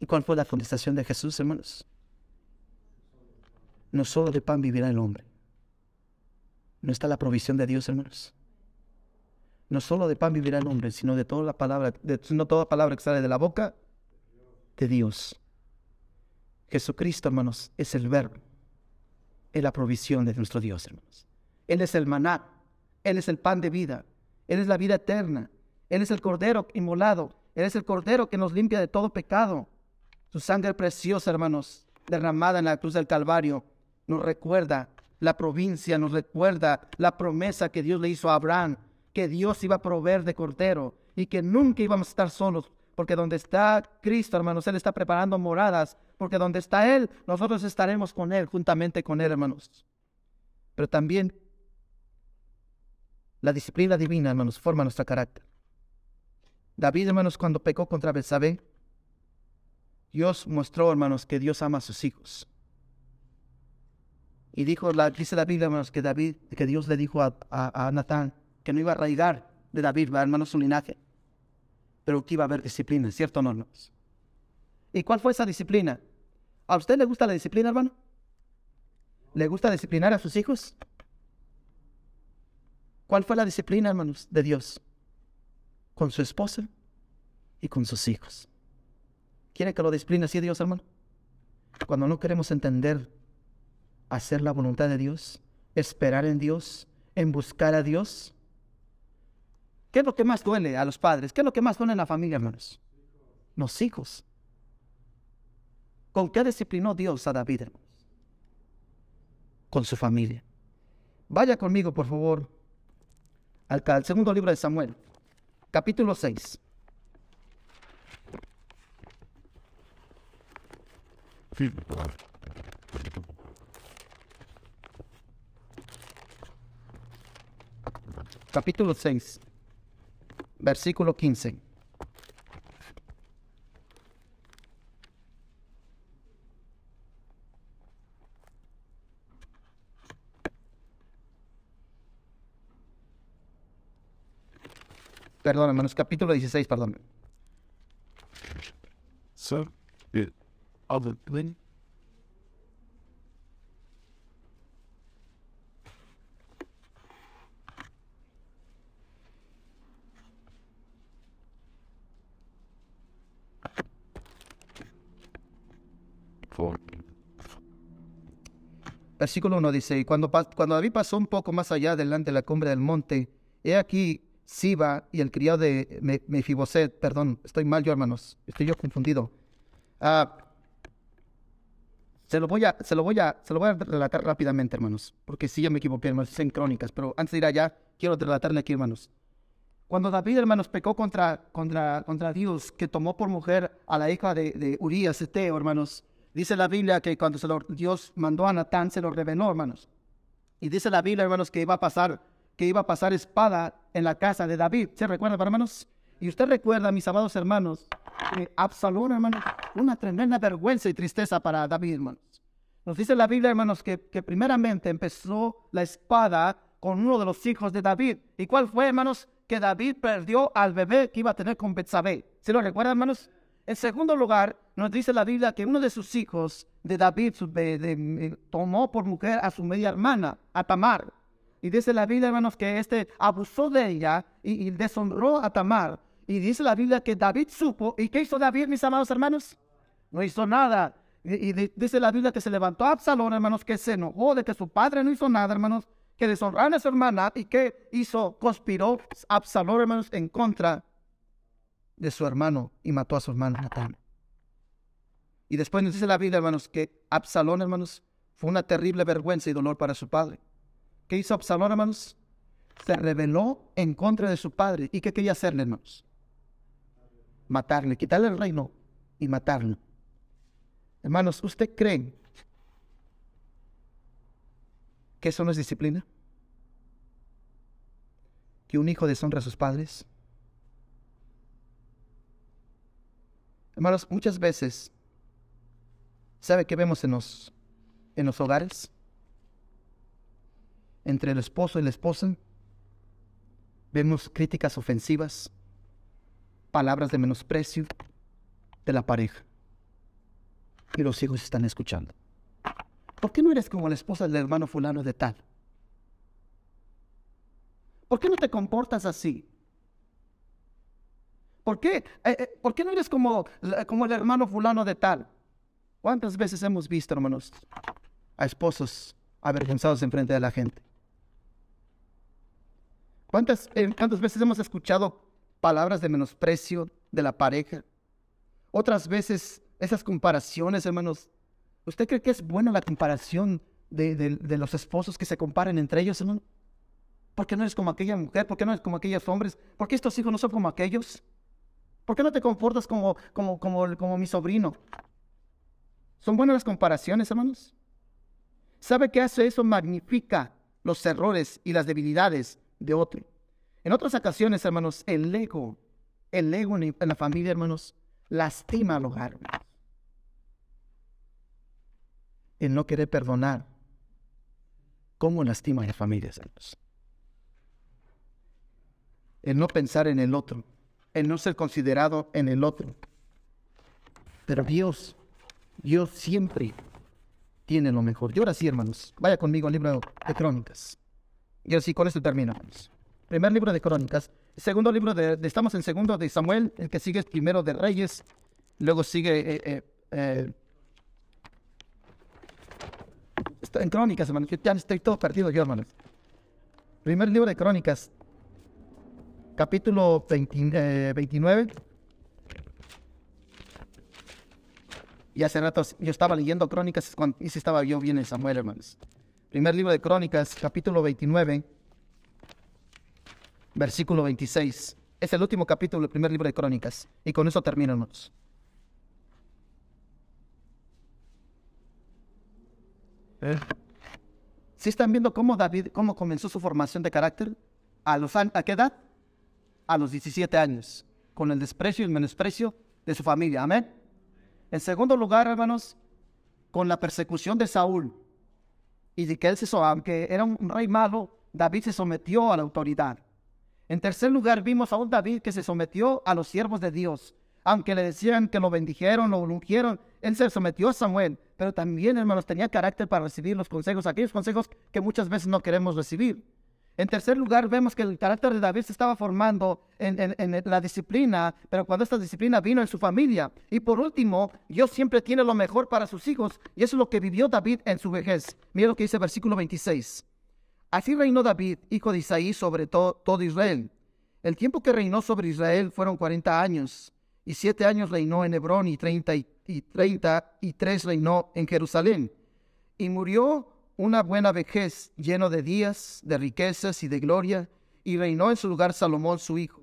¿Y cuál fue la contestación de Jesús, hermanos? No solo de pan vivirá el hombre. ¿No está la provisión de Dios, hermanos? No solo de pan vivirá el hombre, sino de toda la palabra, de, sino toda palabra que sale de la boca de Dios. Jesucristo, hermanos, es el verbo, es la provisión de nuestro Dios, hermanos. Él es el maná, Él es el pan de vida, Él es la vida eterna, Él es el cordero inmolado, Él es el cordero que nos limpia de todo pecado. Su sangre preciosa, hermanos, derramada en la cruz del Calvario, nos recuerda la provincia, nos recuerda la promesa que Dios le hizo a Abraham, que Dios iba a proveer de cordero y que nunca íbamos a estar solos, porque donde está Cristo, hermanos, Él está preparando moradas, porque donde está Él, nosotros estaremos con Él, juntamente con Él, hermanos. Pero también la disciplina divina, hermanos, forma nuestro carácter. David, hermanos, cuando pecó contra Betsabé, Dios mostró, hermanos, que Dios ama a sus hijos. Y dijo, la, dice la Biblia, hermanos, que David, que Dios le dijo a, a, Natán que no iba a arraigar de David, hermanos, su linaje, pero que iba a haber disciplina, ¿cierto no, hermanos? ¿Y cuál fue esa disciplina? ¿A usted le gusta la disciplina, hermano? ¿Le gusta disciplinar a sus hijos? ¿Cuál fue la disciplina, hermanos, de Dios? Con su esposa y con sus hijos. ¿Quiere que lo discipline así Dios, hermano? Cuando no queremos entender hacer la voluntad de Dios, esperar en Dios, en buscar a Dios. ¿Qué es lo que más duele a los padres? ¿Qué es lo que más duele en la familia, hermanos? Los hijos. ¿Con qué disciplinó Dios a David, hermanos? Con su familia. Vaya conmigo, por favor, al segundo libro de Samuel, capítulo 6. Capítulo 6, versículo 15. Perdón, hermanos, capítulo 16, perdón. Versículo 1 dice, y cuando, cuando David pasó un poco más allá delante de la cumbre del monte, he aquí Siba y el criado de Mefiboset, perdón, estoy mal yo hermanos, estoy yo confundido. Ah, se lo voy a, se lo voy a, se lo voy a relatar rápidamente, hermanos, porque sí ya me equivoqué, hermanos, en crónicas, pero antes de ir allá, quiero relatarle aquí, hermanos. Cuando David, hermanos, pecó contra, contra, contra Dios, que tomó por mujer a la hija de, de Urias, Eteo, hermanos, Dice la Biblia que cuando Dios mandó a Natán, se lo reveló, hermanos. Y dice la Biblia, hermanos, que iba a pasar, que iba a pasar espada en la casa de David. ¿Se recuerda, hermanos? Y usted recuerda, mis amados hermanos, que Absalón, hermanos, una tremenda vergüenza y tristeza para David, hermanos. Nos dice la Biblia, hermanos, que, que primeramente empezó la espada con uno de los hijos de David. ¿Y cuál fue, hermanos? Que David perdió al bebé que iba a tener con Betsabé. ¿Se lo recuerdan, hermanos? En segundo lugar, nos dice la Biblia que uno de sus hijos de David eh, tomó por mujer a su media hermana, a Tamar. Y dice la Biblia, hermanos, que este abusó de ella y, deshonró a Tamar. Y dice la Biblia que David supo. ¿Y qué hizo David, mis amados hermanos? No hizo nada. Y, dice la Biblia que se levantó a Absalón, hermanos, que se enojó de que su padre no hizo nada, hermanos, que deshonró a su hermana y que hizo, conspiró Absalón, hermanos, en contra de su hermano y mató a su hermano Natán. Y después nos dice la Biblia, hermanos, que Absalón, hermanos, fue una terrible vergüenza y dolor para su padre. ¿Qué hizo Absalón, hermanos? Se rebeló en contra de su padre. ¿Y qué quería hacerle, hermanos? Matarle, quitarle el reino y matarlo. Hermanos, ¿usted cree que eso no es disciplina? ¿Que un hijo deshonra a sus padres? Hermanos, muchas veces, ¿sabe qué vemos en los, en los hogares? Entre el esposo y la esposa, vemos críticas ofensivas, palabras de menosprecio de la pareja. Y los hijos están escuchando. ¿Por qué no eres como la esposa del hermano fulano de tal? ¿Por qué no te comportas así? ¿Por qué? Eh, eh, ¿Por qué no eres como, como el hermano fulano de tal? ¿Cuántas veces hemos visto, hermanos, a esposos avergonzados en frente de la gente? ¿Cuántas, eh, ¿Cuántas veces hemos escuchado palabras de menosprecio de la pareja? Otras veces esas comparaciones, hermanos. ¿Usted cree que es buena la comparación de, los esposos que se comparen entre ellos, hermano? ¿Por qué no eres como aquella mujer? ¿Por qué no eres como aquellos hombres? ¿Por qué estos hijos no son como aquellos? ¿Por qué no te comportas como, como, como, como mi sobrino? ¿Son buenas las comparaciones, hermanos? ¿Sabe qué hace eso? Magnifica los errores y las debilidades de otro. En otras ocasiones, hermanos, el ego, el ego en la familia, hermanos, lastima al hogar. El no querer perdonar cómo lastima a las familias, hermanos. El no pensar en el otro, el no ser considerado en el otro. Pero Dios, Dios siempre tiene lo mejor. Y ahora sí, hermanos, vaya conmigo al libro de Crónicas. Y así con esto terminamos. Primer libro de Crónicas. Segundo libro de, estamos en segundo de Samuel, el que sigue es primero de Reyes, luego sigue eh, eh, eh, en Crónicas, hermanos. Yo ya estoy todo perdido yo, hermanos. Primer libro de Crónicas, capítulo 29. Y hace rato yo estaba leyendo Crónicas y si estaba yo bien en Samuel, hermanos. Primer libro de Crónicas, capítulo 29, versículo 26. Es el último capítulo del primer libro de Crónicas. Y con eso terminamos. ¿Eh? ¿Sí están viendo cómo David, cómo comenzó su formación de carácter? ¿A, los, ¿A qué edad? A los 17 años, con el desprecio y el menosprecio de su familia. Amén. En segundo lugar, hermanos, con la persecución de Saúl y de que él se, aunque era un rey malo, David se sometió a la autoridad. En tercer lugar, vimos a un David que se sometió a los siervos de Dios. Aunque le decían que lo bendijeron, lo ungieron, él se sometió a Samuel, pero también, hermanos, tenía carácter para recibir los consejos, aquellos consejos que muchas veces no queremos recibir. En tercer lugar, vemos que el carácter de David se estaba formando en, la disciplina, pero cuando esta disciplina vino en su familia. Y por último, Dios siempre tiene lo mejor para sus hijos, y eso es lo que vivió David en su vejez. Mira lo que dice el versículo 26. Así reinó David, hijo de Isaí, sobre todo Israel. El tiempo que reinó sobre Israel fueron 40 años, y siete años reinó en Hebrón, y treinta y, y, y tres reinó en Jerusalén. Y murió una buena vejez, lleno de días, de riquezas y de gloria, y reinó en su lugar Salomón su hijo.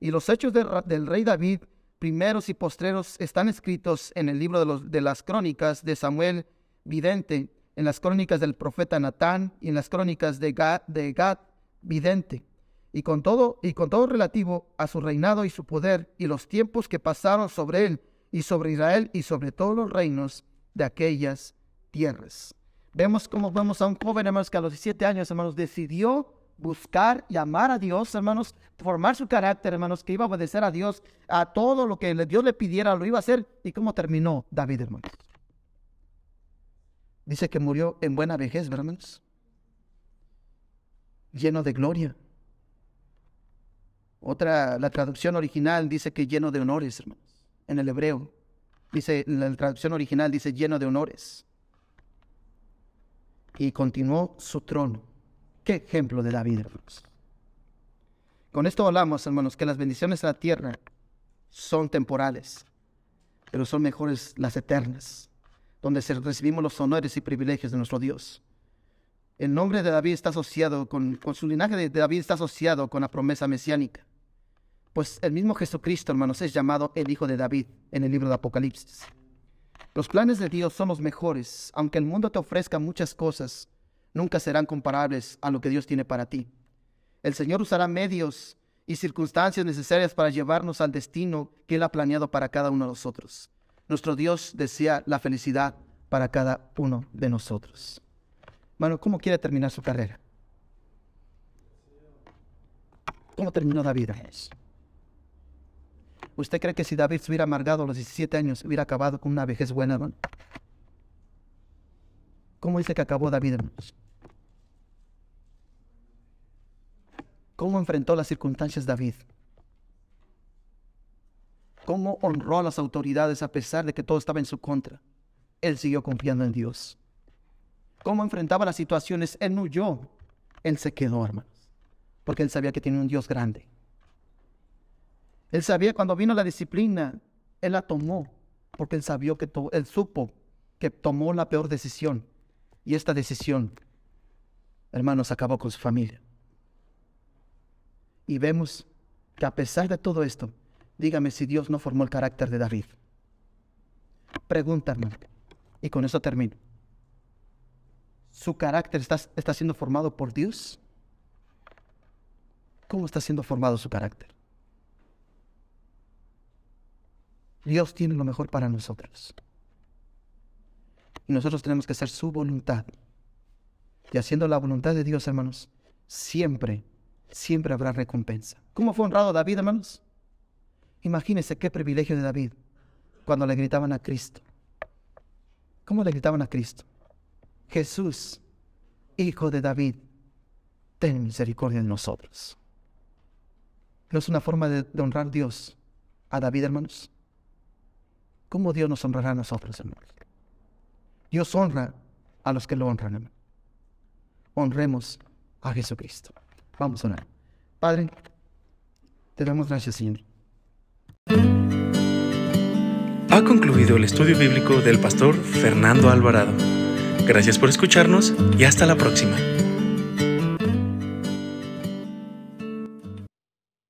Y los hechos del rey David, primeros y postreros, están escritos en el libro de las crónicas de Samuel vidente, en las crónicas del profeta Natán y en las crónicas de Gad, de Gad vidente, y con todo y con todo relativo a su reinado y su poder y los tiempos que pasaron sobre él y sobre Israel y sobre todos los reinos de aquellas tierras. Vemos cómo vemos a un joven, hermanos, que a los 17 años, hermanos, decidió buscar y amar a Dios, hermanos, formar su carácter, hermanos, que iba a obedecer a Dios, a todo lo que Dios le pidiera, lo iba a hacer. ¿Y cómo terminó David, hermanos? Dice que murió en buena vejez, hermanos? Lleno de gloria. Otra, la traducción original dice que lleno de honores, hermanos. En el hebreo. Dice, la traducción original dice lleno de honores y continuó su trono. Qué ejemplo de David, hermanos. Con esto hablamos, hermanos, que las bendiciones de la tierra son temporales, pero son mejores las eternas, donde recibimos los honores y privilegios de nuestro Dios. El nombre de David está asociado con, su linaje de David está asociado con la promesa mesiánica. Pues el mismo Jesucristo, hermanos, es llamado el Hijo de David en el libro de Apocalipsis. Los planes de Dios son los mejores. Aunque el mundo te ofrezca muchas cosas, nunca serán comparables a lo que Dios tiene para ti. El Señor usará medios y circunstancias necesarias para llevarnos al destino que Él ha planeado para cada uno de nosotros. Nuestro Dios desea la felicidad para cada uno de nosotros. Bueno, ¿cómo quiere terminar su carrera? ¿Cómo terminó David? ¿Usted cree que si David se hubiera amargado a los 17 años, hubiera acabado con una vejez buena, hermano? ¿Cómo dice que acabó David, hermanos? ¿Cómo enfrentó las circunstancias David? ¿Cómo honró a las autoridades a pesar de que todo estaba en su contra? Él siguió confiando en Dios. ¿Cómo enfrentaba las situaciones? Él no huyó. Él se quedó, hermanos. Porque él sabía que tiene un Dios grande. Él sabía cuando vino la disciplina, él la tomó, porque él sabía que él supo que tomó la peor decisión. Y esta decisión, hermanos, acabó con su familia. Y vemos que a pesar de todo esto, dígame si Dios no formó el carácter de David. Pregúntame, y con eso termino. ¿Su carácter está, está siendo formado por Dios? ¿Cómo está siendo formado su carácter? Dios tiene lo mejor para nosotros. Y nosotros tenemos que hacer su voluntad. y haciendo la voluntad de Dios, hermanos, siempre, siempre habrá recompensa. ¿Cómo fue honrado David, hermanos? Imagínense qué privilegio de David cuando le gritaban a Cristo. ¿Cómo le gritaban a Cristo? Jesús, hijo de David, ten misericordia de nosotros. ¿No es una forma de, honrar a Dios a David, hermanos? ¿Cómo Dios nos honrará a nosotros, hermanos? Dios honra a los que lo honran, hermanos. Honremos a Jesucristo. Vamos a orar. Padre, te damos gracias, Señor. Ha concluido el estudio bíblico del pastor Fernando Alvarado. Gracias por escucharnos y hasta la próxima.